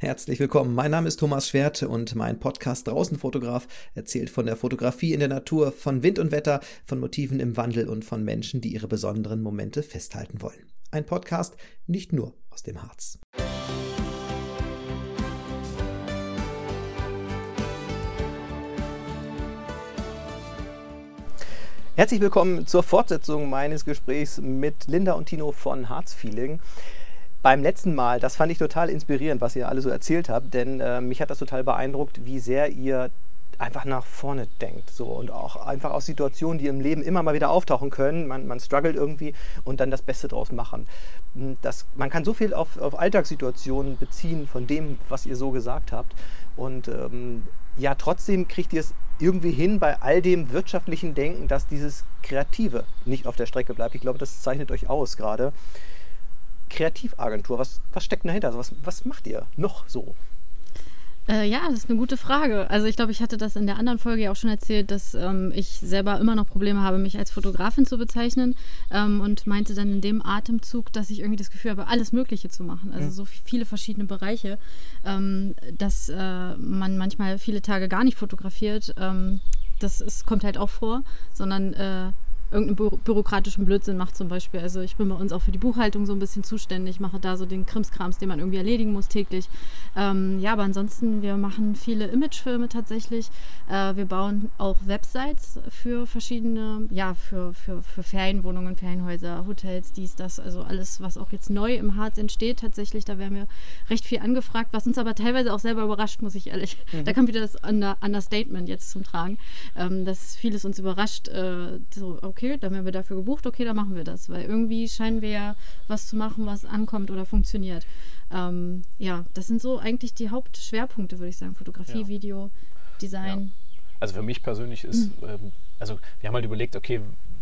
Herzlich willkommen. Mein Name ist Thomas Schwert und mein Podcast Draußenfotograf erzählt von der Fotografie in der Natur, von Wind und Wetter, von Motiven im Wandel und von Menschen, die ihre besonderen Momente festhalten wollen. Ein Podcast nicht nur aus dem Harz. Herzlich willkommen zur Fortsetzung meines Gesprächs mit Linda und Tino von Harz Feeling beim letzten Mal, das fand ich total inspirierend, was ihr alle so erzählt habt, denn äh, mich hat das total beeindruckt, wie sehr ihr einfach nach vorne denkt so und auch einfach aus Situationen, die im Leben immer mal wieder auftauchen können. Man, man struggelt irgendwie und dann das Beste draus machen. Hm, das, man kann so viel auf, auf Alltagssituationen beziehen von dem, was ihr so gesagt habt. Und ähm, ja, trotzdem kriegt ihr es irgendwie hin bei all dem wirtschaftlichen Denken, dass dieses Kreative nicht auf der Strecke bleibt. Ich glaube, das zeichnet euch aus gerade. Kreativagentur, was, was steckt dahinter? Also was, was macht ihr noch so? Äh, ja, das ist eine gute Frage. Also ich glaube, ich hatte das in der anderen Folge ja auch schon erzählt, dass ähm, ich selber immer noch Probleme habe, mich als Fotografin zu bezeichnen ähm, und meinte dann in dem Atemzug, dass ich irgendwie das Gefühl habe, alles Mögliche zu machen. Also mhm. so viele verschiedene Bereiche, ähm, dass äh, man manchmal viele Tage gar nicht fotografiert. Ähm, das ist, kommt halt auch vor, sondern äh, irgendeinen bü bürokratischen Blödsinn macht zum Beispiel. Also ich bin bei uns auch für die Buchhaltung so ein bisschen zuständig, mache da so den Krimskrams, den man irgendwie erledigen muss täglich. Ähm, ja, aber ansonsten, wir machen viele Imagefilme tatsächlich. Äh, wir bauen auch Websites für verschiedene, ja, für, für, für Ferienwohnungen, Ferienhäuser, Hotels, dies, das, also alles, was auch jetzt neu im Harz entsteht tatsächlich. Da werden wir recht viel angefragt, was uns aber teilweise auch selber überrascht, muss ich ehrlich. Mhm. Da kommt wieder das Understatement jetzt zum Tragen, ähm, dass vieles uns überrascht. Äh, so, okay, okay, dann werden wir dafür gebucht, okay, dann machen wir das. Weil irgendwie scheinen wir ja was zu machen, was ankommt oder funktioniert. Ähm, ja, das sind so eigentlich die Hauptschwerpunkte, würde ich sagen. Fotografie, ja. Video, Design. Ja. Also für mich persönlich ist, mhm. ähm, also wir haben halt überlegt, okay,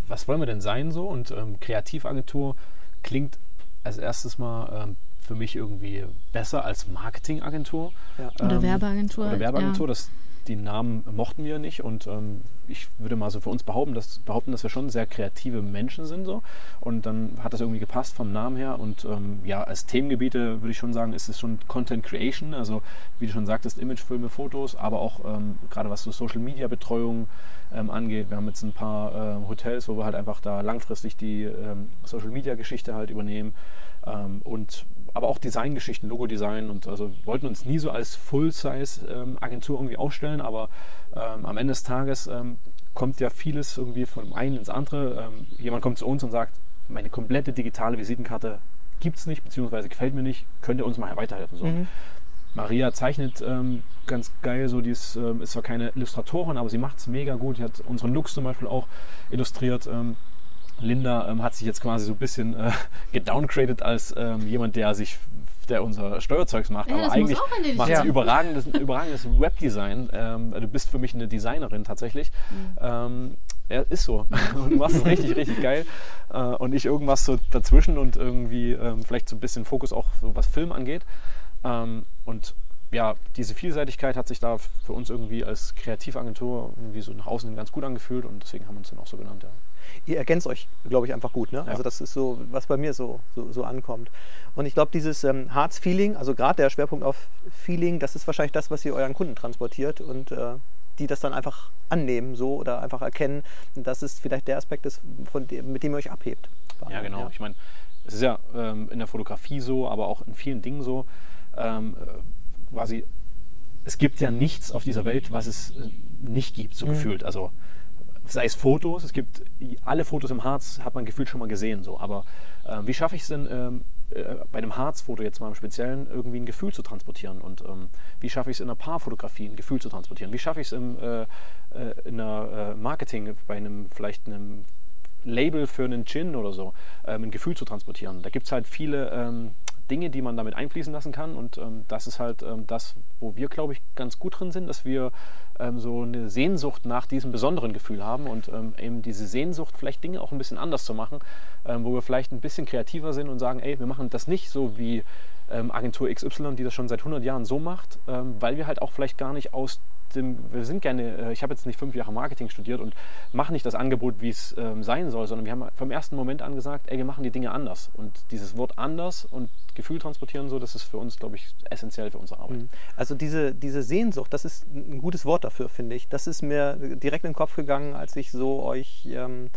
was wollen wir denn sein so? Und ähm, Kreativagentur klingt als erstes mal ähm, für mich irgendwie besser als Marketingagentur. Ja. Oder ähm, Werbeagentur. Oder Werbeagentur, das die Namen mochten wir nicht und ähm, ich würde mal so für uns behaupten dass, behaupten, dass wir schon sehr kreative Menschen sind so und dann hat das irgendwie gepasst vom Namen her und ähm, ja, als Themengebiete würde ich schon sagen, ist es schon Content Creation, also wie du schon sagtest, Imagefilme, Fotos, aber auch ähm, gerade was so Social Media Betreuung ähm, angeht. Wir haben jetzt ein paar äh, Hotels, wo wir halt einfach da langfristig die ähm, Social Media Geschichte halt übernehmen ähm, und aber auch Designgeschichten, Logo-Design und also wollten uns nie so als Full-Size-Agentur irgendwie aufstellen, aber ähm, am Ende des Tages ähm, kommt ja vieles irgendwie von dem einen ins andere. Ähm, jemand kommt zu uns und sagt, meine komplette digitale Visitenkarte gibt es nicht, beziehungsweise gefällt mir nicht, könnt ihr uns mal weiterhelfen. So. Mhm. Maria zeichnet ähm, ganz geil, so die ist, ähm, ist zwar keine Illustratorin, aber sie macht es mega gut. Sie hat unseren Looks zum Beispiel auch illustriert. Ähm, Linda ähm, hat sich jetzt quasi so ein bisschen äh, gedowngraded als ähm, jemand, der sich der unser Steuerzeugs macht, ja, aber eigentlich macht sie überragendes, überragendes Webdesign. Ähm, du bist für mich eine Designerin tatsächlich. Mhm. Ähm, ja, ist so. Und du machst es richtig, richtig geil. Äh, und ich irgendwas so dazwischen und irgendwie ähm, vielleicht so ein bisschen Fokus auch so was Film angeht. Ähm, und ja, diese Vielseitigkeit hat sich da für uns irgendwie als Kreativagentur irgendwie so nach außen ganz gut angefühlt und deswegen haben wir uns dann auch so genannt. Ja ihr ergänzt euch, glaube ich, einfach gut. Ne? Ja. Also das ist so, was bei mir so, so, so ankommt. Und ich glaube, dieses ähm, Harz-Feeling, also gerade der Schwerpunkt auf Feeling, das ist wahrscheinlich das, was ihr euren Kunden transportiert und äh, die das dann einfach annehmen so oder einfach erkennen. Und das ist vielleicht der Aspekt, des, von dem, mit dem ihr euch abhebt. Ja, genau. Ja. Ich meine, es ist ja ähm, in der Fotografie so, aber auch in vielen Dingen so. Ähm, äh, quasi, es gibt ja nichts auf dieser Welt, was es äh, nicht gibt, so mhm. gefühlt. Also sei es Fotos, es gibt alle Fotos im Harz, hat man gefühlt schon mal gesehen. So. Aber äh, wie schaffe ich es denn ähm, äh, bei einem Harzfoto jetzt mal im Speziellen irgendwie ein Gefühl zu transportieren? Und ähm, wie schaffe ich es in einer Paarfotografie ein Gefühl zu transportieren? Wie schaffe ich es äh, äh, in einer äh, Marketing bei einem vielleicht einem Label für einen Gin oder so ähm, ein Gefühl zu transportieren? Da gibt es halt viele ähm, Dinge, die man damit einfließen lassen kann. Und ähm, das ist halt ähm, das, wo wir, glaube ich, ganz gut drin sind, dass wir ähm, so eine Sehnsucht nach diesem besonderen Gefühl haben und ähm, eben diese Sehnsucht, vielleicht Dinge auch ein bisschen anders zu machen, ähm, wo wir vielleicht ein bisschen kreativer sind und sagen, ey, wir machen das nicht so wie ähm, Agentur XY, die das schon seit 100 Jahren so macht, weil wir halt auch vielleicht gar nicht aus dem, wir sind gerne, äh, ich habe jetzt nicht fünf Jahre Marketing studiert und mache nicht das Angebot, wie es sein soll, sondern wir haben vom ersten Moment an gesagt, ey, wir machen die Dinge anders. Und dieses Wort anders und Gefühl transportieren, so, das ist für uns, glaube ich, essentiell für unsere Arbeit. Mhm. Also diese, diese Sehnsucht, das ist ein gutes Wort dafür, finde ich. Das ist mir direkt in den Kopf gegangen, als ich so euch ähm,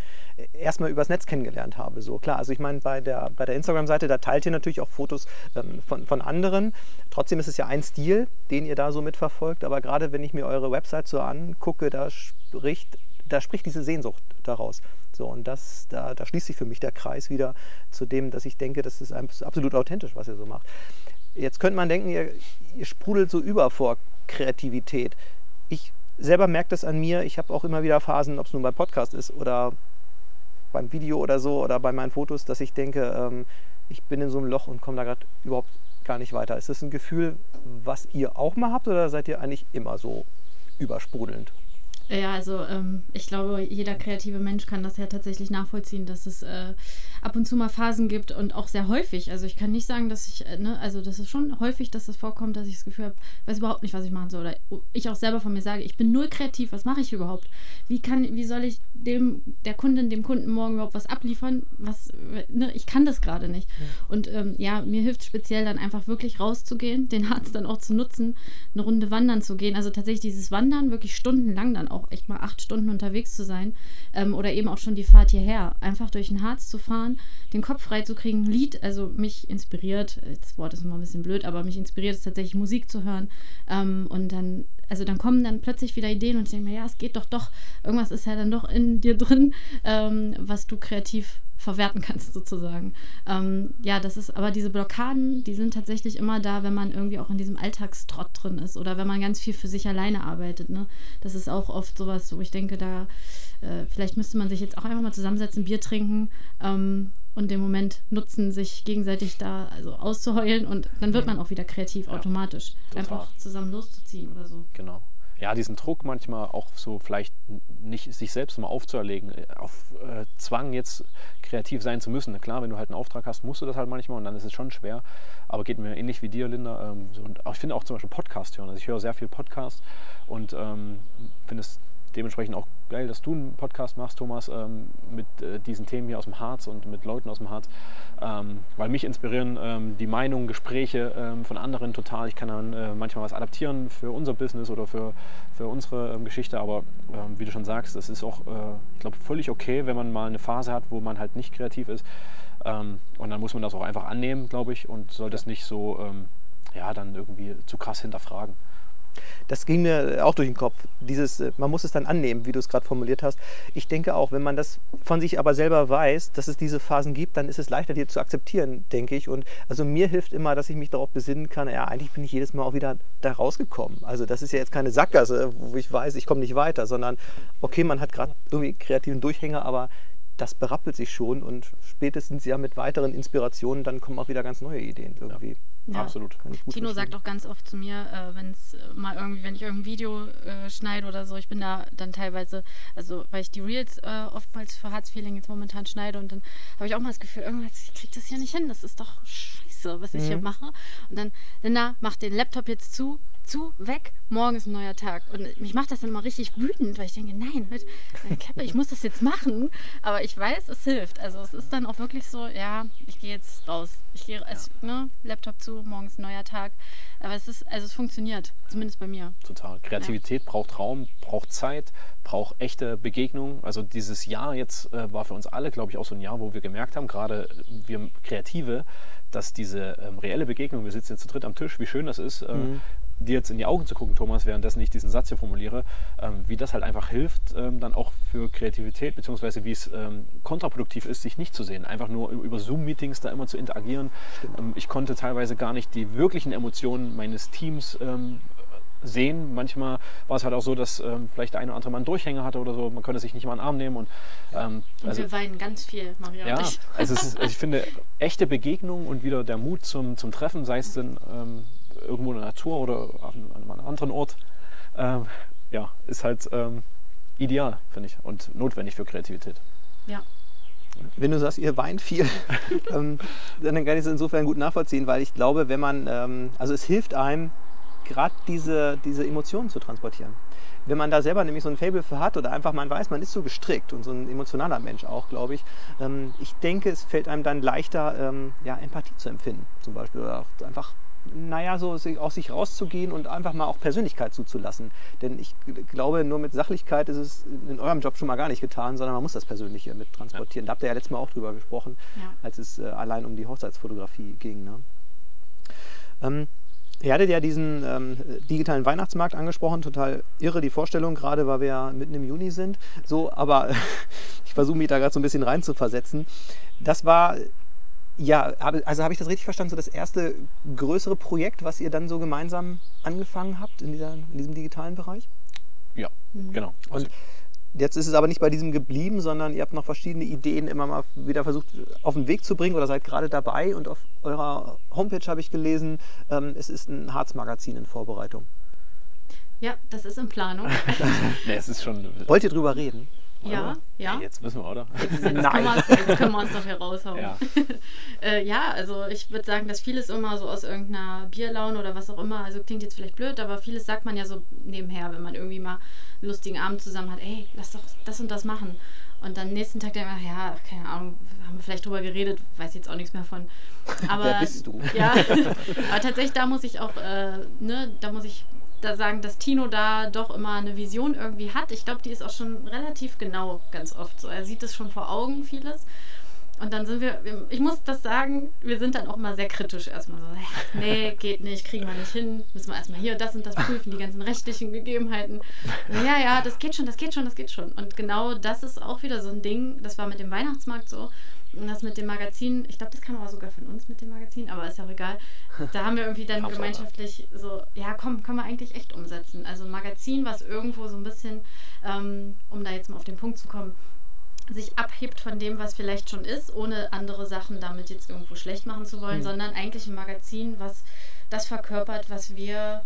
erstmal übers Netz kennengelernt habe. So klar, also ich meine, bei der, bei der Instagram-Seite, da teilt ihr natürlich auch Fotos ähm, von, von anderen. Trotzdem ist es ja ein Stil, den ihr da so mitverfolgt. Aber gerade wenn ich mir eure Website so angucke, da spricht, da spricht diese Sehnsucht daraus. So, und das, da, da schließt sich für mich der Kreis wieder zu dem, dass ich denke, das ist absolut authentisch, was ihr so macht. Jetzt könnte man denken, ihr, ihr sprudelt so über vor Kreativität. Ich selber merke das an mir. Ich habe auch immer wieder Phasen, ob es nun beim Podcast ist oder beim Video oder so oder bei meinen Fotos, dass ich denke, ähm, ich bin in so einem Loch und komme da gerade überhaupt gar nicht weiter. Ist das ein Gefühl, was ihr auch mal habt oder seid ihr eigentlich immer so übersprudelnd? Ja, also ähm, ich glaube, jeder kreative Mensch kann das ja tatsächlich nachvollziehen, dass es äh, ab und zu mal Phasen gibt und auch sehr häufig. Also ich kann nicht sagen, dass ich, äh, ne, also das ist schon häufig, dass das vorkommt, dass ich das Gefühl habe, weiß überhaupt nicht, was ich machen soll. Oder ich auch selber von mir sage, ich bin null kreativ, was mache ich überhaupt? Wie kann, wie soll ich dem, der Kundin, dem Kunden morgen überhaupt was abliefern? Was, ne, ich kann das gerade nicht. Ja. Und ähm, ja, mir hilft speziell dann einfach wirklich rauszugehen, den Harz dann auch zu nutzen, eine Runde wandern zu gehen. Also tatsächlich dieses Wandern wirklich stundenlang dann auch auch echt mal acht Stunden unterwegs zu sein ähm, oder eben auch schon die Fahrt hierher. Einfach durch den Harz zu fahren, den Kopf frei zu kriegen, ein Lied, also mich inspiriert, das Wort ist immer ein bisschen blöd, aber mich inspiriert es tatsächlich Musik zu hören ähm, und dann also dann kommen dann plötzlich wieder Ideen und ich denke mir, ja, es geht doch doch, irgendwas ist ja dann doch in dir drin, ähm, was du kreativ verwerten kannst sozusagen. Ähm, ja, das ist, aber diese Blockaden, die sind tatsächlich immer da, wenn man irgendwie auch in diesem Alltagstrott drin ist oder wenn man ganz viel für sich alleine arbeitet. Ne? Das ist auch oft sowas, wo ich denke, da äh, vielleicht müsste man sich jetzt auch einfach mal zusammensetzen, Bier trinken ähm, und den Moment nutzen, sich gegenseitig da also auszuheulen und dann wird man auch wieder kreativ ja, automatisch. Total. Einfach zusammen loszuziehen oder so. Genau ja, diesen Druck manchmal auch so vielleicht nicht sich selbst mal aufzuerlegen, äh, auf äh, Zwang jetzt kreativ sein zu müssen. Klar, wenn du halt einen Auftrag hast, musst du das halt manchmal und dann ist es schon schwer. Aber geht mir ähnlich wie dir, Linda. Ähm, so, und auch, ich finde auch zum Beispiel Podcast hören. Also ich höre sehr viel Podcast und ähm, finde es dementsprechend auch geil, dass du einen Podcast machst, Thomas, ähm, mit äh, diesen Themen hier aus dem Harz und mit Leuten aus dem Harz, ähm, weil mich inspirieren ähm, die Meinungen, Gespräche ähm, von anderen total. Ich kann dann äh, manchmal was adaptieren für unser Business oder für, für unsere ähm, Geschichte, aber ähm, wie du schon sagst, das ist auch, äh, ich glaube, völlig okay, wenn man mal eine Phase hat, wo man halt nicht kreativ ist. und dann muss man das auch einfach annehmen, glaube ich, und sollte es nicht so, ja, dann irgendwie zu krass hinterfragen das ging mir auch durch den Kopf. Dieses, äh, man muss es dann annehmen, wie du es gerade formuliert hast. Ich denke auch, wenn man das von sich aber selber weiß, dass es diese Phasen gibt, dann ist es leichter, die zu akzeptieren, denke ich. Und also mir hilft immer, dass ich mich darauf besinnen kann, ja, eigentlich bin ich jedes Mal auch wieder da rausgekommen. Also das ist ja jetzt keine Sackgasse, wo ich weiß, ich komme nicht weiter, sondern okay, man hat gerade irgendwie kreativen Durchhänger, aber das berappelt sich schon und spätestens ja mit weiteren Inspirationen, dann kommen auch wieder ganz neue Ideen irgendwie. Ja. Absolut. Tino sagt auch ganz oft zu mir, äh, wenn es mal irgendwie, wenn ich irgendein Video äh, schneide oder so, ich bin da dann teilweise, also weil ich die Reels äh, oftmals für Hartz Feeling jetzt momentan schneide und dann habe ich auch mal das Gefühl, irgendwas, ich kriege das hier nicht hin, das ist doch scheiße, was ich hier mhm. mache. Und dann, Linda, mach den Laptop jetzt zu, zu, weg, morgen ist ein neuer Tag. Und mich macht das dann immer richtig wütend, weil ich denke, nein, mit Keppe, ich muss das jetzt machen. Aber ich weiß, es hilft. Also es ist dann auch wirklich so, ja, ich gehe jetzt raus. Ich gehe, ja. ne, Laptop zu, morgen ist ein neuer Tag. Aber es ist, also es funktioniert, zumindest bei mir. Total. Kreativität ja. braucht Raum, braucht Zeit, braucht echte Begegnung. Also dieses Jahr jetzt äh, war für uns alle, glaube ich, auch so ein Jahr, wo wir gemerkt haben, gerade wir Kreative, dass diese ähm, reelle Begegnung, wir sitzen jetzt zu dritt am Tisch, wie schön das ist, äh, mhm dir jetzt in die Augen zu gucken, Thomas, währenddessen ich diesen Satz hier formuliere, ähm, wie das halt einfach hilft, ähm, dann auch für Kreativität, beziehungsweise wie es ähm, kontraproduktiv ist, sich nicht zu sehen. Einfach nur über Zoom-Meetings da immer zu interagieren. Ähm, ich konnte teilweise gar nicht die wirklichen Emotionen meines Teams ähm, sehen. Manchmal war es halt auch so, dass ähm, vielleicht der eine oder andere mal einen Durchhänger hatte oder so. Man konnte sich nicht mal einen Arm nehmen. Und, ähm, und also, wir weinen ganz viel, Maria ja, Also, ist, also ich finde, echte Begegnung und wieder der Mut zum, zum Treffen, sei es denn ähm, irgendwo in der Natur oder an, an einem anderen Ort, ähm, ja, ist halt ähm, ideal, finde ich, und notwendig für Kreativität. Ja. Wenn du sagst, ihr weint viel, ähm, dann kann ich es insofern gut nachvollziehen, weil ich glaube, wenn man, ähm, also es hilft einem, gerade diese, diese Emotionen zu transportieren. Wenn man da selber nämlich so ein Fable für hat oder einfach man weiß, man ist so gestrickt und so ein emotionaler Mensch auch, glaube ich, ähm, ich denke, es fällt einem dann leichter, ähm, ja, Empathie zu empfinden zum Beispiel oder auch einfach naja, so aus sich rauszugehen und einfach mal auch Persönlichkeit zuzulassen. Denn ich glaube, nur mit Sachlichkeit ist es in eurem Job schon mal gar nicht getan, sondern man muss das Persönliche mit transportieren. Ja. Da habt ihr ja letztes Mal auch drüber gesprochen, ja. als es äh, allein um die Hochzeitsfotografie ging. Ne? Ähm, Ihr hattet ja diesen ähm, digitalen Weihnachtsmarkt angesprochen, total irre die Vorstellung, gerade weil wir ja mitten im Juni sind. So, aber ich versuche mich da gerade so ein bisschen rein zu versetzen. Das war ja, also habe ich das richtig verstanden, so das erste größere Projekt, was ihr dann so gemeinsam angefangen habt in, dieser, in diesem digitalen Bereich? Ja, mhm. genau. Und jetzt ist es aber nicht bei diesem geblieben, sondern ihr habt noch verschiedene Ideen immer mal wieder versucht auf den Weg zu bringen oder seid gerade dabei und auf eurer Homepage habe ich gelesen, ähm, es ist ein Harzmagazin in Vorbereitung. Ja, das ist in Planung. nee, es ist schon. Wollt ihr drüber reden? Ja, ja. Hey, jetzt müssen wir, oder? Jetzt, jetzt, Nein. Können jetzt können wir uns doch hier raushauen. Ja, äh, ja also ich würde sagen, dass vieles immer so aus irgendeiner Bierlaune oder was auch immer, also klingt jetzt vielleicht blöd, aber vieles sagt man ja so nebenher, wenn man irgendwie mal einen lustigen Abend zusammen hat, ey, lass doch das und das machen. Und dann nächsten Tag denkt man, ja, keine Ahnung, haben wir vielleicht drüber geredet, weiß jetzt auch nichts mehr von. Aber, Wer bist du? Ja, aber tatsächlich, da muss ich auch, äh, ne, da muss ich da sagen, dass Tino da doch immer eine Vision irgendwie hat. Ich glaube, die ist auch schon relativ genau ganz oft so. Er sieht es schon vor Augen, vieles. Und dann sind wir, ich muss das sagen, wir sind dann auch mal sehr kritisch erstmal so, nee, geht nicht, kriegen wir nicht hin, müssen wir erstmal hier das und das prüfen, die ganzen rechtlichen Gegebenheiten. Ja, ja, das geht schon, das geht schon, das geht schon. Und genau das ist auch wieder so ein Ding, das war mit dem Weihnachtsmarkt so, und das mit dem Magazin, ich glaube, das kam aber sogar von uns mit dem Magazin, aber ist ja auch egal. Da haben wir irgendwie dann gemeinschaftlich so, ja komm, können wir eigentlich echt umsetzen. Also ein Magazin, was irgendwo so ein bisschen, ähm, um da jetzt mal auf den Punkt zu kommen, sich abhebt von dem, was vielleicht schon ist, ohne andere Sachen damit jetzt irgendwo schlecht machen zu wollen, mhm. sondern eigentlich ein Magazin, was das verkörpert, was wir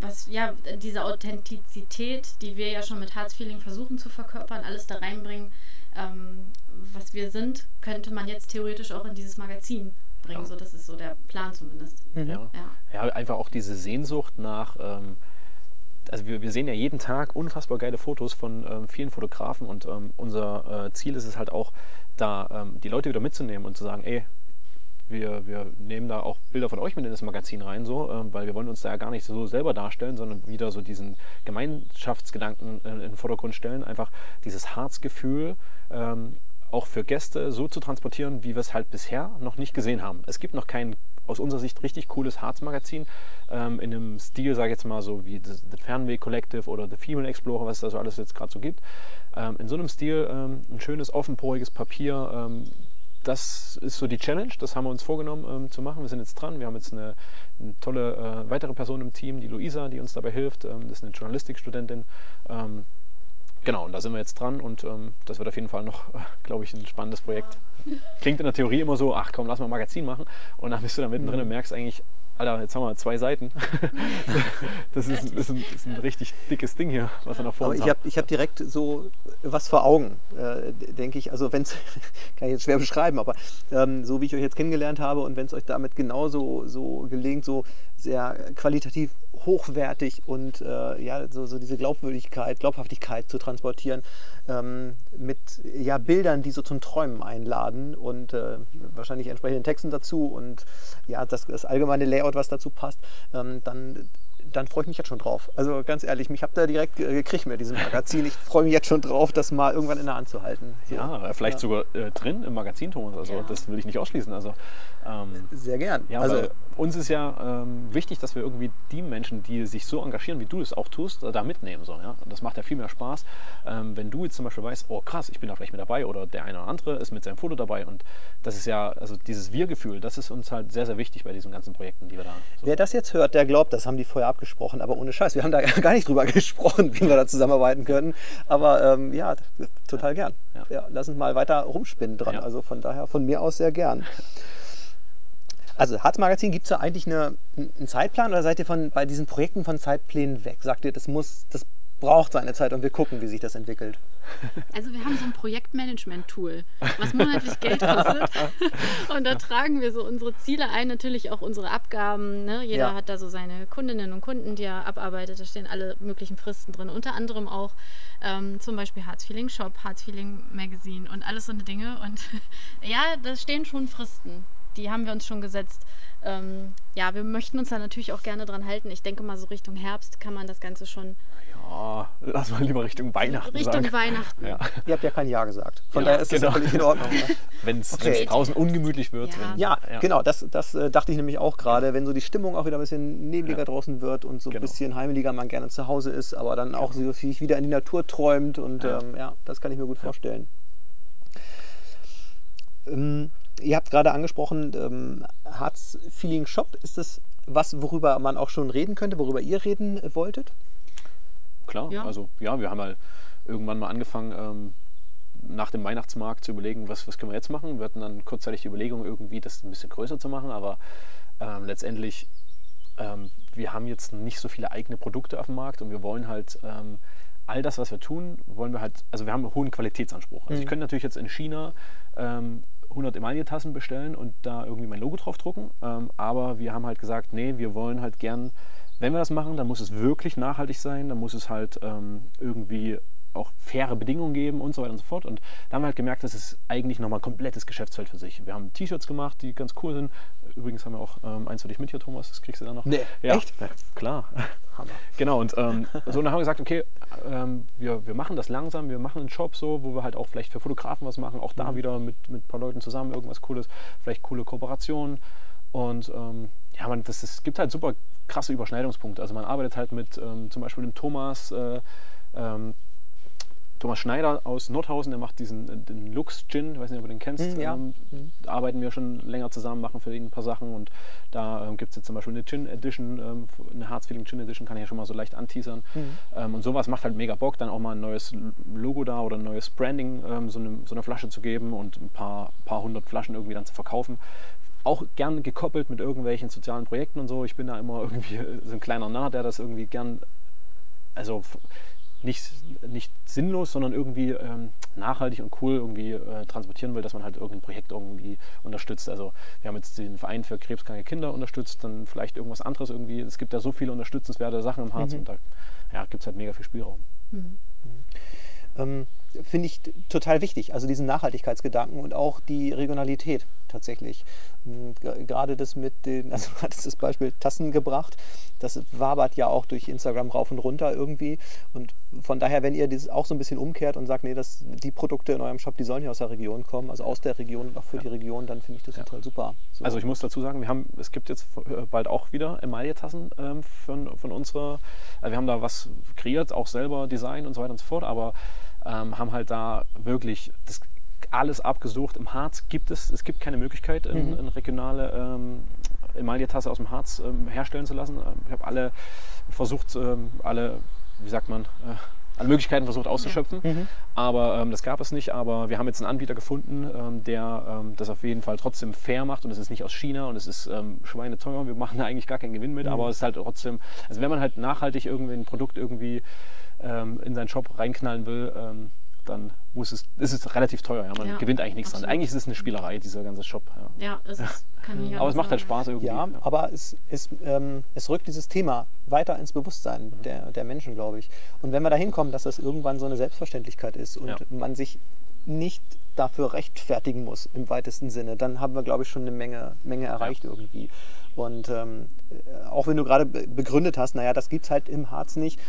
was ja diese Authentizität, die wir ja schon mit Herzfeeling versuchen zu verkörpern, alles da reinbringen, ähm, was wir sind, könnte man jetzt theoretisch auch in dieses Magazin bringen. Ja. So, das ist so der Plan zumindest. Mhm. Ja. ja. Ja. einfach auch diese Sehnsucht nach. Ähm, also wir, wir, sehen ja jeden Tag unfassbar geile Fotos von ähm, vielen Fotografen und ähm, unser äh, Ziel ist es halt auch, da ähm, die Leute wieder mitzunehmen und zu sagen, ey, wir, wir nehmen da auch Bilder von euch mit in das Magazin rein, so, äh, weil wir wollen uns da ja gar nicht so selber darstellen, sondern wieder so diesen Gemeinschaftsgedanken äh, in den Vordergrund stellen, einfach dieses Harzgefühl ähm, auch für Gäste so zu transportieren, wie wir es halt bisher noch nicht gesehen haben. Es gibt noch kein aus unserer Sicht richtig cooles Harzmagazin ähm, in einem Stil, sage ich jetzt mal so wie das, The Fernweh Collective oder The Female Explorer, was es da so alles jetzt gerade so gibt. Ähm, in so einem Stil ähm, ein schönes offenporiges Papier, ähm, das ist so die Challenge, das haben wir uns vorgenommen ähm, zu machen. Wir sind jetzt dran. Wir haben jetzt eine, eine tolle äh, weitere Person im Team, die Luisa, die uns dabei hilft. Ähm, das ist eine Journalistikstudentin. Ähm, genau, und da sind wir jetzt dran und ähm, das wird auf jeden Fall noch, äh, glaube ich, ein spannendes Projekt. Klingt in der Theorie immer so, ach komm, lass mal ein Magazin machen. Und dann bist du da mittendrin und merkst eigentlich, Alter, jetzt haben wir zwei Seiten. das, ist, ist, ein, ist ein richtig dickes Ding hier, was wir noch vor uns Aber ich habe hab direkt so was vor Augen, äh, denke ich. Also wenn es, kann ich jetzt schwer beschreiben, aber ähm, so wie ich euch jetzt kennengelernt habe und wenn es euch damit genauso so gelingt, so sehr qualitativ hochwertig und äh, ja, so, so diese Glaubwürdigkeit, Glaubhaftigkeit zu transportieren ähm, mit ja, Bildern, die so zum Träumen einladen und äh, wahrscheinlich entsprechenden Texten dazu und ja, das, das allgemeine Layout, was dazu passt, ähm, dann dann freue ich mich jetzt schon drauf. Also ganz ehrlich, mich habt ihr direkt gekriegt mit diesem Magazin. Ich freue mich jetzt schon drauf, das mal irgendwann in der Hand zu halten. So. Ja, vielleicht ja. sogar äh, drin im Magazin, Thomas. Also ja. das will ich nicht ausschließen. Also, ähm, Sehr gern. Ja, also, uns ist ja ähm, wichtig, dass wir irgendwie die Menschen, die sich so engagieren, wie du es auch tust, da mitnehmen. So, ja? Und das macht ja viel mehr Spaß, ähm, wenn du jetzt zum Beispiel weißt, oh krass, ich bin da vielleicht mit dabei oder der eine oder andere ist mit seinem Foto dabei. Und das ist ja, also dieses Wir-Gefühl, das ist uns halt sehr, sehr wichtig bei diesen ganzen Projekten, die wir da. So Wer das jetzt hört, der glaubt, das haben die vorher abgesprochen, aber ohne Scheiß. Wir haben da gar nicht drüber gesprochen, wie wir da zusammenarbeiten können. Aber ähm, ja, total gern. Ja. ja. lass uns mal weiter rumspinnen dran. Ja. Also von daher von mir aus sehr gern. Also Harz Magazin, gibt es da eigentlich eine, einen Zeitplan oder seid ihr von, bei diesen Projekten von Zeitplänen weg? Sagt ihr, das muss, das braucht seine Zeit und wir gucken, wie sich das entwickelt. Also wir haben so ein Projektmanagement-Tool, was monatlich Geld kostet. Und da tragen wir so unsere Ziele ein, natürlich auch unsere Abgaben. Ne? Jeder Ja. hat da so seine Kundinnen und Kunden, die er abarbeitet. Da stehen alle möglichen Fristen drin. Unter anderem auch ähm, zum Beispiel Harz Feeling Shop, Harz Feeling Magazine und alles so eine Dinge. Und ja, da stehen schon Fristen. Die haben wir uns schon gesetzt. Ähm, ja, wir möchten uns da natürlich auch gerne dran halten. Ich denke mal, so Richtung Herbst kann man das Ganze schon Ja, lass mal lieber Richtung Weihnachten Richtung sagen. Weihnachten. Ja. Ihr habt ja kein Ja gesagt. Von Ja, daher ist genau. ja völlig in Ordnung. Ne? Wenn es Okay. draußen ungemütlich wird. Ja. Wenn, Ja, genau, das, das äh, dachte ich nämlich auch gerade, wenn so die Stimmung auch wieder ein bisschen nebliger Ja. draußen wird und so ein Genau. bisschen heimeliger man gerne zu Hause ist, aber dann auch so sich wieder in die Natur träumt und ähm, ja das kann ich mir gut vorstellen. Ähm, ihr habt gerade angesprochen, ähm, Harz Feeling Shop, ist das was, worüber man auch schon reden könnte, worüber ihr reden äh, wolltet? Klar, Ja. also ja, wir haben halt irgendwann mal angefangen, ähm, nach dem Weihnachtsmarkt zu überlegen, was, was können wir jetzt machen. Wir hatten dann kurzzeitig die Überlegung, irgendwie das ein bisschen größer zu machen, aber ähm, letztendlich, ähm, wir haben jetzt nicht so viele eigene Produkte auf dem Markt und wir wollen halt ähm, all das, was wir tun, wollen wir halt, also wir haben einen hohen Qualitätsanspruch. Also ich könnte natürlich jetzt in China ähm, 100 Emaille-Tassen bestellen und da irgendwie mein Logo drauf drucken, ähm, aber wir haben halt gesagt, nee, wir wollen halt gern wenn wir das machen, dann muss es wirklich nachhaltig sein, dann muss es halt ähm, irgendwie auch faire Bedingungen geben und so weiter und so fort. Und da haben wir halt gemerkt, das ist eigentlich nochmal ein komplettes Geschäftsfeld für sich. Wir haben T-Shirts gemacht, die ganz cool sind. Übrigens haben wir auch ähm, eins für dich mit hier, Thomas, das kriegst du dann noch. Nee, ja, echt? Ja, klar. Hammer. Genau, und ähm, so und dann haben wir gesagt, okay, ähm, wir, wir machen das langsam, wir machen einen Shop so, wo wir halt auch vielleicht für Fotografen was machen, auch da wieder mit, mit ein paar Leuten zusammen irgendwas Cooles, vielleicht coole Kooperationen. Und ähm, ja, man, das, es gibt halt super krasse Überschneidungspunkte. Also man arbeitet halt mit ähm, zum Beispiel dem Thomas, äh, ähm, Thomas Schneider aus Nordhausen, der macht diesen äh, den Lux Gin, ich weiß nicht, ob du den kennst. Hm, ja. Ähm, da arbeiten wir schon länger zusammen, machen für ihn ein paar Sachen und da ähm, gibt es jetzt zum Beispiel eine Gin Edition, ähm, eine Harz Feeling Gin Edition, kann ich ja schon mal so leicht anteasern. Ähm, und sowas macht halt mega Bock, dann auch mal ein neues Logo da oder ein neues Branding ähm, so, eine, so eine Flasche zu geben und ein paar, paar hundert Flaschen irgendwie dann zu verkaufen. Auch gern gekoppelt mit irgendwelchen sozialen Projekten und so. Ich bin da immer irgendwie so ein kleiner Narr, der das irgendwie gern also nicht, nicht sinnlos, sondern irgendwie ähm, nachhaltig und cool irgendwie äh, transportieren will, dass man halt irgendein Projekt irgendwie unterstützt. Also wir haben jetzt den Verein für krebskranke Kinder unterstützt, dann vielleicht irgendwas anderes irgendwie. Es gibt da so viele unterstützenswerte Sachen im Harz und da ja, gibt es halt mega viel Spielraum. ähm, finde ich total wichtig. Also diesen Nachhaltigkeitsgedanken und auch die Regionalität tatsächlich. Gerade das mit den, also du hattest das Beispiel Tassen gebracht, das wabert ja auch durch Instagram rauf und runter irgendwie. Und von daher, wenn ihr das auch so ein bisschen umkehrt und sagt, nee, das, die Produkte in eurem Shop, die sollen ja aus der Region kommen, also aus der Region und auch für die Region, dann finde ich das total super. So. Also ich muss dazu sagen, wir haben, es gibt jetzt äh, bald auch wieder Emaille-Tassen ähm, von, von unserer, äh, wir haben da was kreiert, auch selber Design und so weiter und so fort, aber ähm, haben halt da wirklich das alles abgesucht. Im Harz gibt es, es gibt keine Möglichkeit, in, Mhm. in regionale ähm, Emaille-Tasse aus dem Harz ähm, herstellen zu lassen. Ähm, Ich habe alle versucht, ähm, alle, wie sagt man, äh, alle Möglichkeiten versucht auszuschöpfen, Mhm. aber ähm, das gab es nicht. Aber wir haben jetzt einen Anbieter gefunden, ähm, der ähm, das auf jeden Fall trotzdem fair macht und es ist nicht aus China und es ist ähm, schweineteuer. Wir machen da eigentlich gar keinen Gewinn mit, aber es ist halt trotzdem, also wenn man halt nachhaltig irgendwie ein Produkt irgendwie ähm, in seinen Shop reinknallen will, dann muss es, ist es relativ teuer. Ja? Man Ja, gewinnt eigentlich nichts dran. absolut. Eigentlich ist es eine Spielerei, dieser ganze Shop. Ja. Ja, es ist, kann ich Aber es macht halt. Spaß irgendwie. Ja, aber es, es, ähm, es rückt dieses Thema weiter ins Bewusstsein der, der Menschen, glaube ich. Und wenn wir da hinkommen, dass das irgendwann so eine Selbstverständlichkeit ist und Ja. man sich nicht dafür rechtfertigen muss im weitesten Sinne, dann haben wir, glaube ich, schon eine Menge, Menge erreicht irgendwie. Und ähm, äh, auch wenn du gerade be- begründet hast, naja, das gibt es halt im Harz nicht.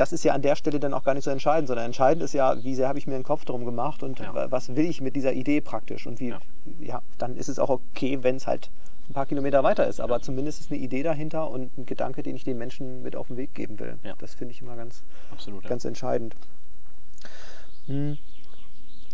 Das ist ja an der Stelle dann auch gar nicht so entscheidend, sondern entscheidend ist ja, wie sehr habe ich mir einen Kopf drum gemacht und Ja. wa- was will ich mit dieser Idee praktisch. Und wie, Ja. ja, dann ist es auch okay, wenn es halt ein paar Kilometer weiter ist. Aber zumindest ist eine Idee dahinter und ein Gedanke, den ich den Menschen mit auf den Weg geben will. Ja. Das finde ich immer ganz, Absolut. Ja. ganz entscheidend. Hm.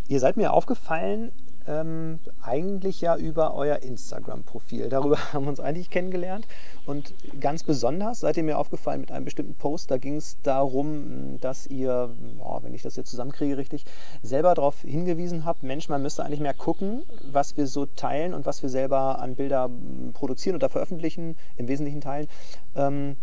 Ihr seid mir aufgefallen, ähm, eigentlich ja über euer Instagram-Profil. Darüber haben wir uns eigentlich kennengelernt. Und ganz besonders seid ihr mir aufgefallen mit einem bestimmten Post. Da ging es darum, dass ihr, boah, wenn ich das jetzt zusammenkriege richtig, selber darauf hingewiesen habt, Mensch, man müsste eigentlich mehr gucken, was wir so teilen und was wir selber an Bilder produzieren oder veröffentlichen, im wesentlichen Teilen. Ähm,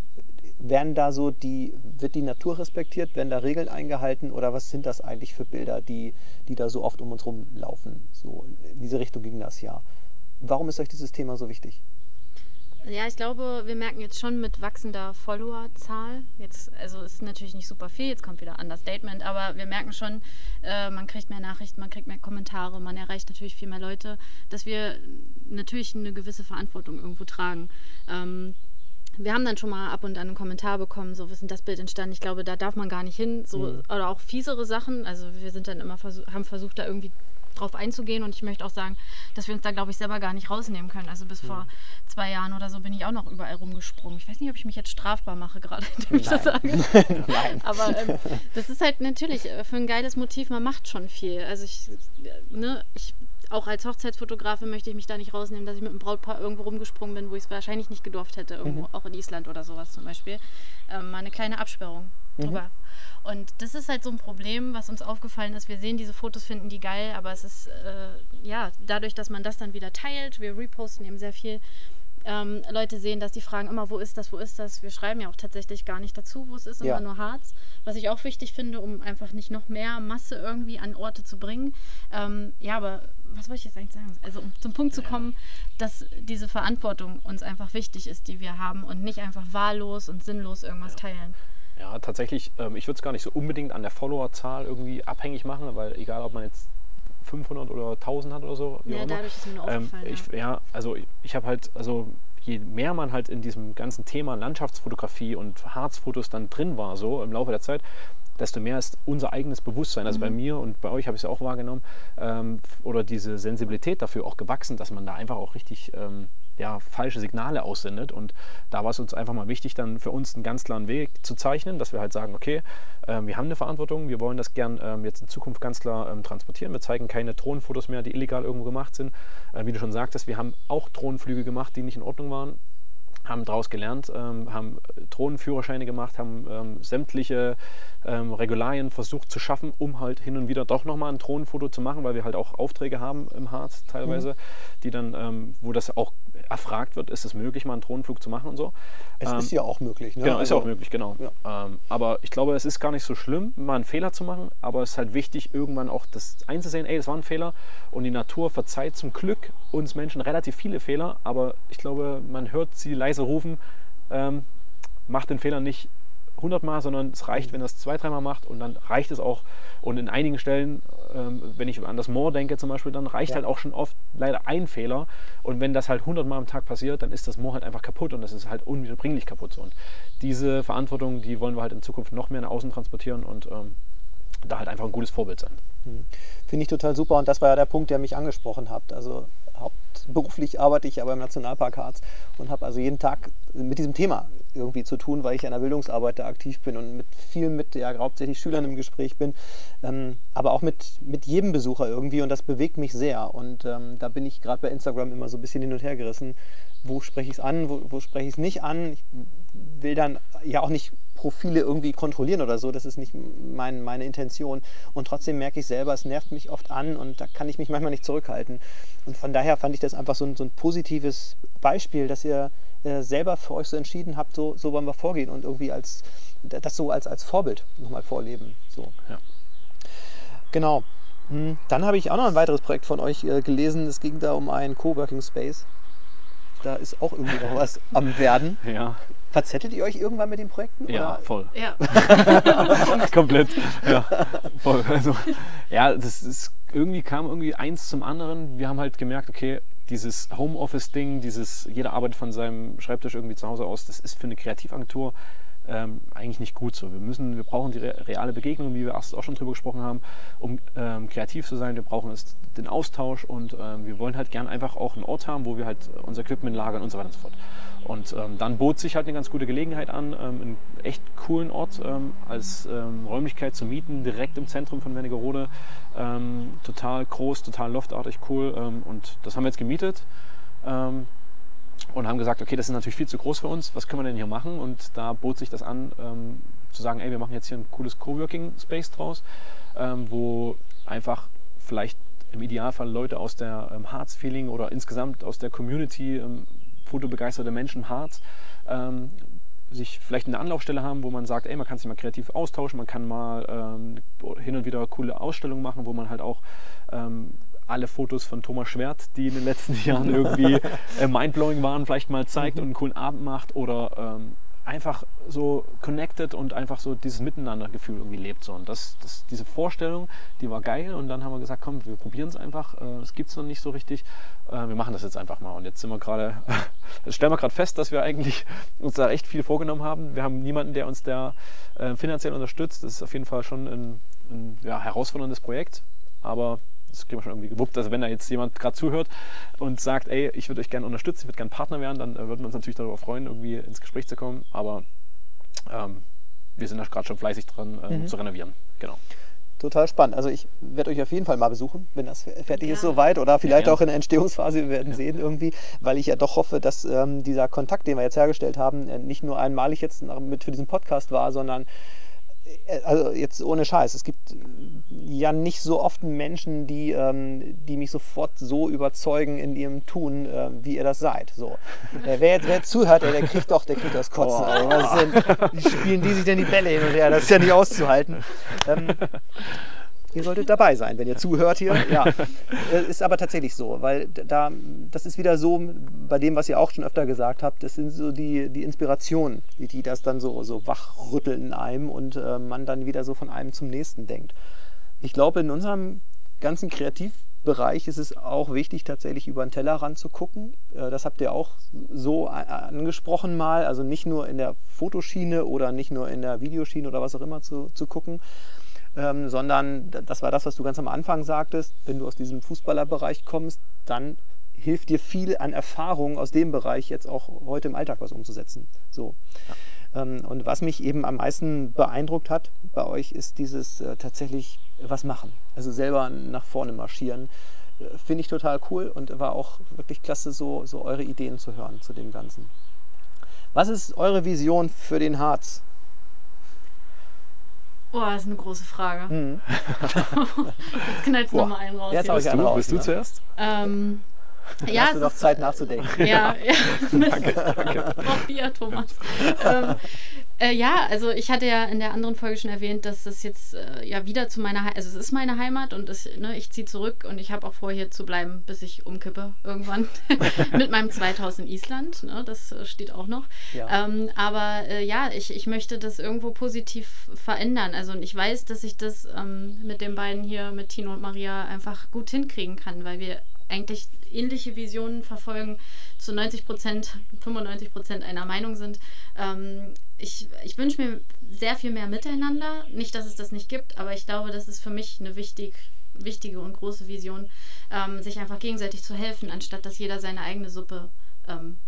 werden da so die, wird die Natur respektiert, werden da Regeln eingehalten oder was sind das eigentlich für Bilder, die, die da so oft um uns rumlaufen? So in diese Richtung ging das ja. Warum ist euch dieses Thema so wichtig? Ja, ich glaube, wir merken jetzt schon mit wachsender Followerzahl, jetzt, also ist natürlich nicht super viel, jetzt kommt wieder Understatement, aber wir merken schon, äh, man kriegt mehr Nachrichten, man kriegt mehr Kommentare, man erreicht natürlich viel mehr Leute, dass wir natürlich eine gewisse Verantwortung irgendwo tragen. Ähm, wir haben dann schon mal ab und an einen Kommentar bekommen, so, was ist das Bild entstanden? Ich glaube, da darf man gar nicht hin. So, mhm. Oder auch fiesere Sachen. Also wir sind dann immer versuch, haben versucht, da irgendwie drauf einzugehen. Und ich möchte auch sagen, dass wir uns da, glaube ich, selber gar nicht rausnehmen können. Also bis mhm. vor zwei Jahren oder so bin ich auch noch überall rumgesprungen. Ich weiß nicht, ob ich mich jetzt strafbar mache gerade, indem ich das sage. Nein. Aber ähm, das ist halt natürlich äh, für ein geiles Motiv, man macht schon viel. Also ich, äh, ne, ich auch als Hochzeitsfotografe möchte ich mich da nicht rausnehmen, dass ich mit einem Brautpaar irgendwo rumgesprungen bin, wo ich es wahrscheinlich nicht gedurft hätte, irgendwo, mhm. auch in Island oder sowas zum Beispiel. Ähm, mal eine kleine Absperrung mhm. drüber. Und das ist halt so ein Problem, was uns aufgefallen ist. Wir sehen diese Fotos, finden die geil, aber es ist, äh, ja, dadurch, dass man das dann wieder teilt, wir reposten eben sehr viel, ähm, Leute sehen dass die fragen immer, wo ist das, wo ist das? Wir schreiben ja auch tatsächlich gar nicht dazu, wo es ist, ja. immer nur Harz. Was ich auch wichtig finde, um einfach nicht noch mehr Masse irgendwie an Orte zu bringen. Ähm, ja, aber was wollte ich jetzt eigentlich sagen? Also um zum Punkt zu kommen, dass diese Verantwortung uns einfach wichtig ist, die wir haben und nicht einfach wahllos und sinnlos irgendwas ja. teilen. Ja, tatsächlich, ähm, ich würde es gar nicht so unbedingt an der Followerzahl irgendwie abhängig machen, weil egal, ob man jetzt 500 oder 1000 hat oder so. ja, dadurch ist mir nur ähm, ich, ja. also ich, ich habe halt, also je mehr man halt in diesem ganzen Thema Landschaftsfotografie und Harzfotos dann drin war, so im Laufe der Zeit, desto mehr ist unser eigenes Bewusstsein, also mhm. bei mir und bei euch habe ich es ja auch wahrgenommen, ähm, oder diese Sensibilität dafür auch gewachsen, dass man da einfach auch richtig ähm, ja, falsche Signale aussendet. Und da war es uns einfach mal wichtig, dann für uns einen ganz klaren Weg zu zeichnen, dass wir halt sagen, okay, äh, wir haben eine Verantwortung, wir wollen das gern ähm, jetzt in Zukunft ganz klar ähm, transportieren. Wir zeigen keine Drohnenfotos mehr, die illegal irgendwo gemacht sind. Äh, wie du schon sagtest, wir haben auch Drohnenflüge gemacht, die nicht in Ordnung waren haben daraus gelernt, ähm, haben Drohnenführerscheine gemacht, haben ähm, sämtliche ähm, Regularien versucht zu schaffen, um halt hin und wieder doch nochmal ein Drohnenfoto zu machen, weil wir halt auch Aufträge haben im Harz teilweise, mhm. die dann, ähm, wo das auch erfragt wird, ist es möglich, mal einen Drohnenflug zu machen und so. Es ist ähm, ja auch möglich, ne? Genau, ist ja also, auch möglich, genau. Ja. Ähm, aber ich glaube, es ist gar nicht so schlimm, mal einen Fehler zu machen, aber es ist halt wichtig, irgendwann auch das einzusehen, ey, das war ein Fehler und die Natur verzeiht zum Glück uns Menschen relativ viele Fehler, aber ich glaube, man hört sie leise rufen, ähm, macht den Fehler nicht 100 Mal, sondern es reicht, wenn er es zwei, dreimal macht und dann reicht es auch. Und in einigen Stellen, ähm, wenn ich an das Moor denke zum Beispiel, dann reicht ja. halt auch schon oft leider ein Fehler. Und wenn das halt 100 Mal am Tag passiert, dann ist das Moor halt einfach kaputt und das ist halt unwiederbringlich kaputt. Und diese Verantwortung, die wollen wir halt in Zukunft noch mehr nach außen transportieren und ähm, da halt einfach ein gutes Vorbild sein. Mhm. Finde ich total super und das war ja der Punkt, der mich angesprochen hat. Also hauptberuflich arbeite ich aber im Nationalpark Harz und habe also jeden Tag mit diesem Thema irgendwie zu tun, weil ich in der Bildungsarbeit da aktiv bin und mit vielen, mit ja hauptsächlich Schülern im Gespräch bin, ähm, aber auch mit, mit jedem Besucher irgendwie und das bewegt mich sehr und ähm, da bin ich gerade bei Instagram immer so ein bisschen hin und her gerissen, wo spreche ich es an, wo, wo spreche ich es nicht an. Ich will dann ja auch nicht Profile irgendwie kontrollieren oder so, das ist nicht mein, meine Intention. Und trotzdem merke ich selber, es nervt mich oft an und da kann ich mich manchmal nicht zurückhalten. Und von daher fand ich das einfach so ein, so ein positives Beispiel, dass ihr äh, selber für euch so entschieden habt, so, so wollen wir vorgehen und irgendwie als, das so als, als Vorbild nochmal vorleben. So. Ja. Genau. Hm, dann habe ich auch noch ein weiteres Projekt von euch äh, gelesen. Es ging da um einen Coworking Space. Da ist auch irgendwie noch was am Werden. Ja. Verzettelt ihr euch irgendwann mit den Projekten? Ja, oder? voll. Ja. Komplett. Ja, voll. Also, ja, das ist, irgendwie kam irgendwie eins zum anderen. Wir haben halt gemerkt, okay, dieses Homeoffice-Ding, dieses jeder arbeitet von seinem Schreibtisch irgendwie zu Hause aus, das ist für eine Kreativagentur ähm, eigentlich nicht gut so. Wir müssen, wir brauchen die reale Begegnung, wie wir auch schon drüber gesprochen haben, um ähm, kreativ zu sein. Wir brauchen es, den Austausch und ähm, wir wollen halt gern einfach auch einen Ort haben, wo wir halt unser Equipment lagern und so weiter und so fort. Und ähm, dann bot sich halt eine ganz gute Gelegenheit an, ähm, einen echt coolen Ort ähm, als Räumlichkeit zu mieten, direkt im Zentrum von Wernigerode. total groß, total loftartig, cool. und das haben wir jetzt gemietet und haben gesagt, okay, das ist natürlich viel zu groß für uns, was können wir denn hier machen? Und da bot sich das an, ähm, zu sagen, ey, wir machen jetzt hier ein cooles Coworking-Space draus, ähm, wo einfach vielleicht im Idealfall Leute aus der ähm, Harz-Feeling oder insgesamt aus der Community, ähm, fotobegeisterte Menschen Harz, ähm, sich vielleicht eine Anlaufstelle haben, wo man sagt, ey, man kann sich mal kreativ austauschen, man kann mal ähm, hin und wieder coole Ausstellungen machen, wo man halt auch ähm, alle Fotos von Thomas Schwert, die in den letzten Jahren irgendwie äh, mindblowing waren, vielleicht mal zeigt mhm. und einen coolen Abend macht oder ähm, einfach so connected und einfach so dieses Miteinandergefühl irgendwie lebt. So. Und das, das, diese Vorstellung, die war geil und dann haben wir gesagt, komm, wir probieren es einfach. Äh, das gibt es noch nicht so richtig. Äh, wir machen das jetzt einfach mal. Und jetzt sind wir gerade, stellen wir gerade fest, dass wir eigentlich uns da echt viel vorgenommen haben. Wir haben niemanden, der uns da äh, finanziell unterstützt. Das ist auf jeden Fall schon ein, ein ja, herausforderndes Projekt. Aber das kriegen wir schon irgendwie gewuppt. Also wenn da jetzt jemand gerade zuhört und sagt, ey, ich würde euch gerne unterstützen, ich würde gerne Partner werden, dann äh, würden wir uns natürlich darüber freuen, irgendwie ins Gespräch zu kommen. Aber ähm, wir sind da gerade schon fleißig dran ähm, mhm. zu renovieren. Genau. Total spannend. Also ich werde euch auf jeden Fall mal besuchen, wenn das fertig ja. ist soweit oder vielleicht ja, auch in der Entstehungsphase. Wir werden sehen irgendwie, weil ich ja doch hoffe, dass ähm, dieser Kontakt, den wir jetzt hergestellt haben, äh, nicht nur einmalig jetzt mit für diesen Podcast war, sondern äh, also jetzt ohne Scheiß, es gibt ja nicht so oft Menschen, die, ähm, die mich sofort so überzeugen in ihrem Tun, äh, wie ihr das seid. So. Äh, wer, jetzt, wer jetzt zuhört, der, der kriegt doch, der kriegt das Kotzen. Also, was denn, wie spielen die sich denn die Bälle hin und her? Das ist ja nicht auszuhalten. Ähm, ihr solltet dabei sein, wenn ihr zuhört hier. Ja, äh, ist aber tatsächlich so, weil da, das ist wieder so bei dem, was ihr auch schon öfter gesagt habt, das sind so die, die Inspirationen, die, die das dann so, so wachrütteln in einem und äh, man dann wieder so von einem zum nächsten denkt. Ich glaube, in unserem ganzen Kreativbereich ist es auch wichtig, tatsächlich über den Tellerrand zu gucken. Äh, das habt ihr auch so angesprochen mal, also nicht nur in der Fotoschiene oder nicht nur in der Videoschiene oder was auch immer zu, zu gucken, ähm, sondern das war das, was du ganz am Anfang sagtest, wenn du aus diesem Fußballerbereich kommst, dann hilft dir viel an Erfahrung aus dem Bereich jetzt auch heute im Alltag was umzusetzen. So. Ja. Ähm, und was mich eben am meisten beeindruckt hat bei euch, ist dieses äh, tatsächlich was machen. Also selber nach vorne marschieren. Äh, Finde ich total cool und war auch wirklich klasse, so, so eure Ideen zu hören zu dem Ganzen. Was ist eure Vision für den Harz? Boah, das ist eine große Frage. Mhm. jetzt knallst du nochmal einen raus. Jetzt habe ich einen raus. Bist du zuerst? Ähm, ja, hast du noch Zeit nachzudenken. Ja, ja. danke, danke. Braucht Bier, Thomas. ähm, äh, ja, also ich hatte ja in der anderen Folge schon erwähnt, dass das jetzt äh, ja wieder zu meiner Heimat, also es ist meine Heimat und es, ne, ich ziehe zurück und ich habe auch vor, hier zu bleiben, bis ich umkippe irgendwann mit meinem 2000 Island. Ne, das äh, steht auch noch. Ja. Ähm, aber äh, ja, ich, ich möchte das irgendwo positiv verändern. Also und ich weiß, dass ich das ähm, mit den beiden hier, mit Tino und Maria, einfach gut hinkriegen kann, weil wir eigentlich ähnliche Visionen verfolgen, zu 90 Prozent, 95 Prozent einer Meinung sind. Ähm, ich ich wünsche mir sehr viel mehr Miteinander. Nicht, dass es das nicht gibt, aber ich glaube, das ist für mich eine wichtig, wichtige und große Vision, ähm, sich einfach gegenseitig zu helfen, anstatt dass jeder seine eigene Suppe ähm,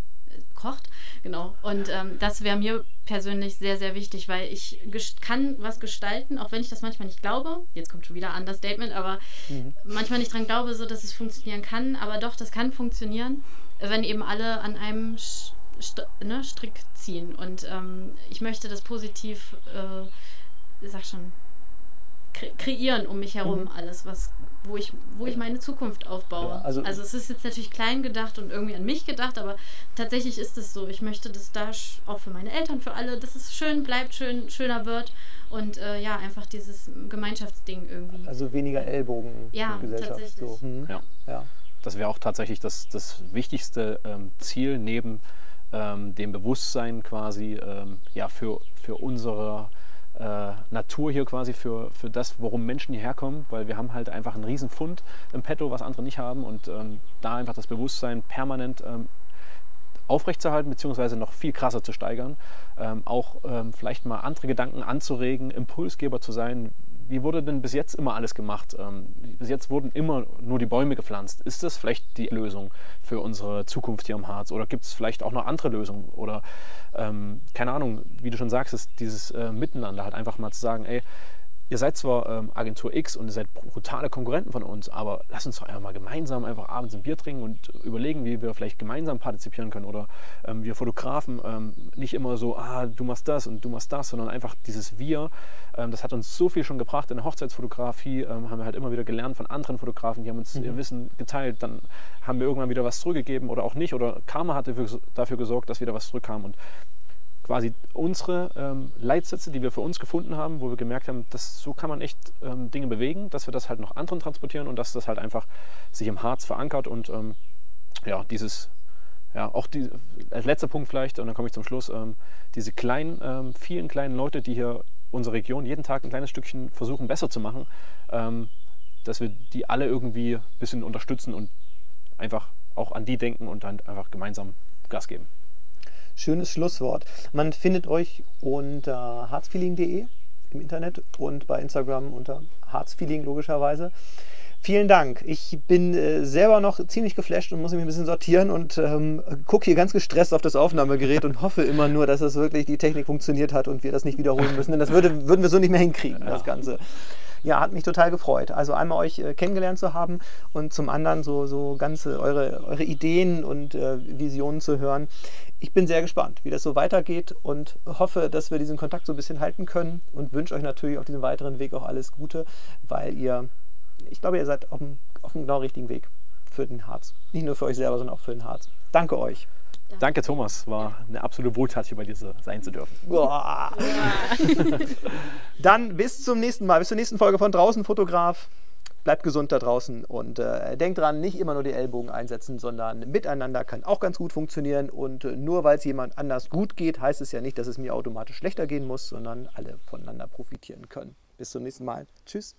kocht. Genau. Und ähm, das wäre mir persönlich sehr, sehr wichtig, weil ich kann was gestalten, auch wenn ich das manchmal nicht glaube. Jetzt kommt schon wieder ein Understatement, aber mhm. manchmal nicht dran glaube, so dass es funktionieren kann. Aber doch, das kann funktionieren, wenn eben alle an einem St ne, Strick ziehen. Und ähm, ich möchte das positiv, äh, sag schon, kre kreieren um mich herum, mhm. alles, was wo ich, wo ich meine Zukunft aufbaue. Ja, also, also, es ist jetzt natürlich klein gedacht und irgendwie an mich gedacht, aber tatsächlich ist es so. Ich möchte das da auch für meine Eltern, für alle, dass es schön bleibt, schön, schöner wird und äh, ja, einfach dieses Gemeinschaftsding irgendwie. Also weniger Ellbogen ja, Gesellschaft. Tatsächlich. So. Hm. Ja. ja. Das wäre auch tatsächlich das, das wichtigste ähm, Ziel neben ähm, dem Bewusstsein quasi ähm, ja, für, für unsere äh, Natur hier quasi für, für das, worum Menschen hierher kommen, weil wir haben halt einfach einen riesen Fund im Petto, was andere nicht haben und ähm, da einfach das Bewusstsein permanent ähm, aufrechtzuerhalten, beziehungsweise noch viel krasser zu steigern, ähm, auch ähm, vielleicht mal andere Gedanken anzuregen, Impulsgeber zu sein, wie wurde denn bis jetzt immer alles gemacht? Ähm, bis jetzt wurden immer nur die Bäume gepflanzt. Ist das vielleicht die Lösung für unsere Zukunft hier am Harz? Oder gibt es vielleicht auch noch andere Lösungen? Oder ähm, keine Ahnung, wie du schon sagst, ist dieses äh, Miteinander halt einfach mal zu sagen, ey, ihr seid zwar ähm, Agentur X und ihr seid brutale Konkurrenten von uns, aber lasst uns doch einfach mal gemeinsam einfach abends ein Bier trinken und überlegen, wie wir vielleicht gemeinsam partizipieren können. Oder ähm, wir Fotografen ähm, nicht immer so, ah, du machst das und du machst das, sondern einfach dieses Wir. Ähm, das hat uns so viel schon gebracht. In der Hochzeitsfotografie ähm, haben wir halt immer wieder gelernt von anderen Fotografen, die haben uns mhm. ihr Wissen geteilt. Dann haben wir irgendwann wieder was zurückgegeben oder auch nicht. Oder Karma hat dafür, dafür gesorgt, dass wieder was zurückkam. Und quasi unsere ähm, Leitsätze, die wir für uns gefunden haben, wo wir gemerkt haben, dass so kann man echt ähm, Dinge bewegen, dass wir das halt noch anderen transportieren und dass das halt einfach sich im Harz verankert und ähm, ja, dieses, ja, auch die, als letzter Punkt vielleicht, und dann komme ich zum Schluss, ähm, diese kleinen, ähm, vielen kleinen Leute, die hier unsere Region jeden Tag ein kleines Stückchen versuchen besser zu machen, ähm, dass wir die alle irgendwie ein bisschen unterstützen und einfach auch an die denken und dann einfach gemeinsam Gas geben. Schönes Schlusswort. Man findet euch unter harzfeeling.de im Internet und bei Instagram unter harzfeeling logischerweise. Vielen Dank. Ich bin äh, selber noch ziemlich geflasht und muss mich ein bisschen sortieren und ähm, gucke hier ganz gestresst auf das Aufnahmegerät und hoffe immer nur, dass es wirklich die Technik funktioniert hat und wir das nicht wiederholen müssen, denn das würde, würden wir so nicht mehr hinkriegen, ja. das Ganze ja, hat mich total gefreut. Also einmal euch äh, kennengelernt zu haben und zum anderen so, so ganze eure, eure Ideen und äh, Visionen zu hören. Ich bin sehr gespannt, wie das so weitergeht und hoffe, dass wir diesen Kontakt so ein bisschen halten können und wünsche euch natürlich auf diesem weiteren Weg auch alles Gute, weil ihr, ich glaube, ihr seid auf dem, auf dem genau richtigen Weg für den Harz. Nicht nur für euch selber, sondern auch für den Harz. Danke euch. Danke, Thomas. War eine absolute Wohltat, hier bei dir sein zu dürfen. Boah. Dann bis zum nächsten Mal, bis zur nächsten Folge von Draußen Fotograf. Bleibt gesund da draußen und äh, denkt dran, nicht immer nur die Ellbogen einsetzen, sondern miteinander kann auch ganz gut funktionieren. Und äh, nur weil es jemand anders gut geht, heißt es ja nicht, dass es mir automatisch schlechter gehen muss, sondern alle voneinander profitieren können. Bis zum nächsten Mal. Tschüss.